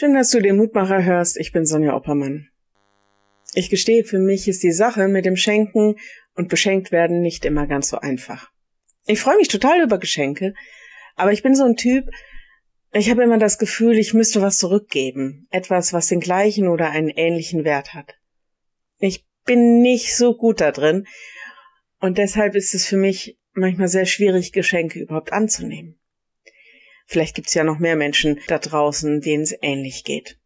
Schön, dass du den Mutmacher hörst. Ich bin Sonja Oppermann. Ich gestehe, für mich ist die Sache mit dem Schenken und beschenkt werden nicht immer ganz so einfach. Ich freue mich total über Geschenke, aber ich bin so ein Typ, ich habe immer das Gefühl, ich müsste was zurückgeben, etwas, was den gleichen oder einen ähnlichen Wert hat. Ich bin nicht so gut da drin und deshalb ist es für mich manchmal sehr schwierig, Geschenke überhaupt anzunehmen. Vielleicht gibt's ja noch mehr Menschen da draußen, denen es ähnlich geht.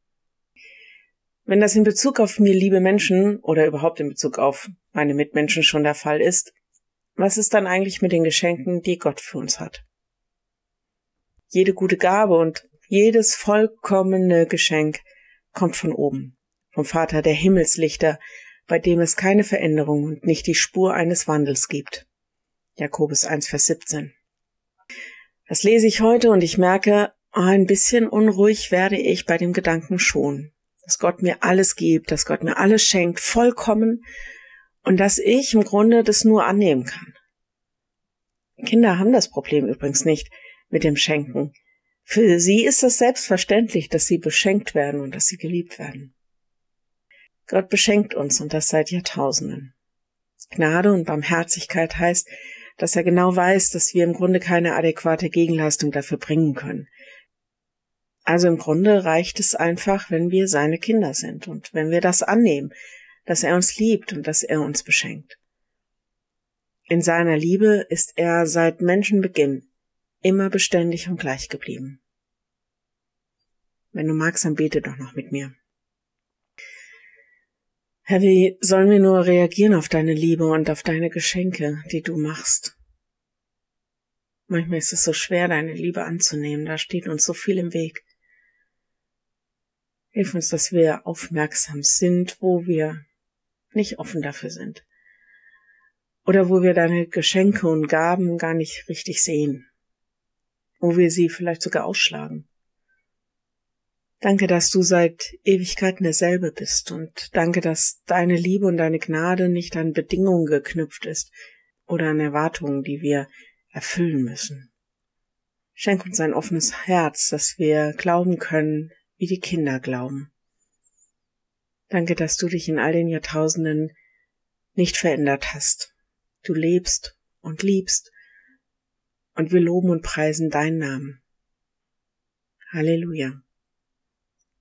Wenn das in Bezug auf mir liebe Menschen oder überhaupt in Bezug auf meine Mitmenschen schon der Fall ist, was ist dann eigentlich mit den Geschenken, die Gott für uns hat? Jede gute Gabe und jedes vollkommene Geschenk kommt von oben, vom Vater der Himmelslichter, bei dem es keine Veränderung und nicht die Spur eines Wandels gibt. Jakobus 1, Vers 17. Das lese ich heute und ich merke, oh, ein bisschen unruhig werde ich bei dem Gedanken schon, dass Gott mir alles gibt, dass Gott mir alles schenkt, vollkommen, und dass ich im Grunde das nur annehmen kann. Kinder haben das Problem übrigens nicht mit dem Schenken. Für sie ist es selbstverständlich, dass sie beschenkt werden und dass sie geliebt werden. Gott beschenkt uns und das seit Jahrtausenden. Gnade und Barmherzigkeit heißt, dass er genau weiß, dass wir im Grunde keine adäquate Gegenleistung dafür bringen können. Also im Grunde reicht es einfach, wenn wir seine Kinder sind und wenn wir das annehmen, dass er uns liebt und dass er uns beschenkt. In seiner Liebe ist er seit Menschenbeginn immer beständig und gleich geblieben. Wenn du magst, dann bete doch noch mit mir. Herr, wie sollen wir nur reagieren auf deine Liebe und auf deine Geschenke, die du machst? Manchmal ist es so schwer, deine Liebe anzunehmen, da steht uns so viel im Weg. Hilf uns, dass wir aufmerksam sind, wo wir nicht offen dafür sind. Oder wo wir deine Geschenke und Gaben gar nicht richtig sehen. Wo wir sie vielleicht sogar ausschlagen. Danke, dass du seit Ewigkeiten derselbe bist und danke, dass deine Liebe und deine Gnade nicht an Bedingungen geknüpft ist oder an Erwartungen, die wir erfüllen müssen. Schenk uns ein offenes Herz, dass wir glauben können, wie die Kinder glauben. Danke, dass du dich in all den Jahrtausenden nicht verändert hast. Du lebst und liebst und wir loben und preisen deinen Namen. Halleluja.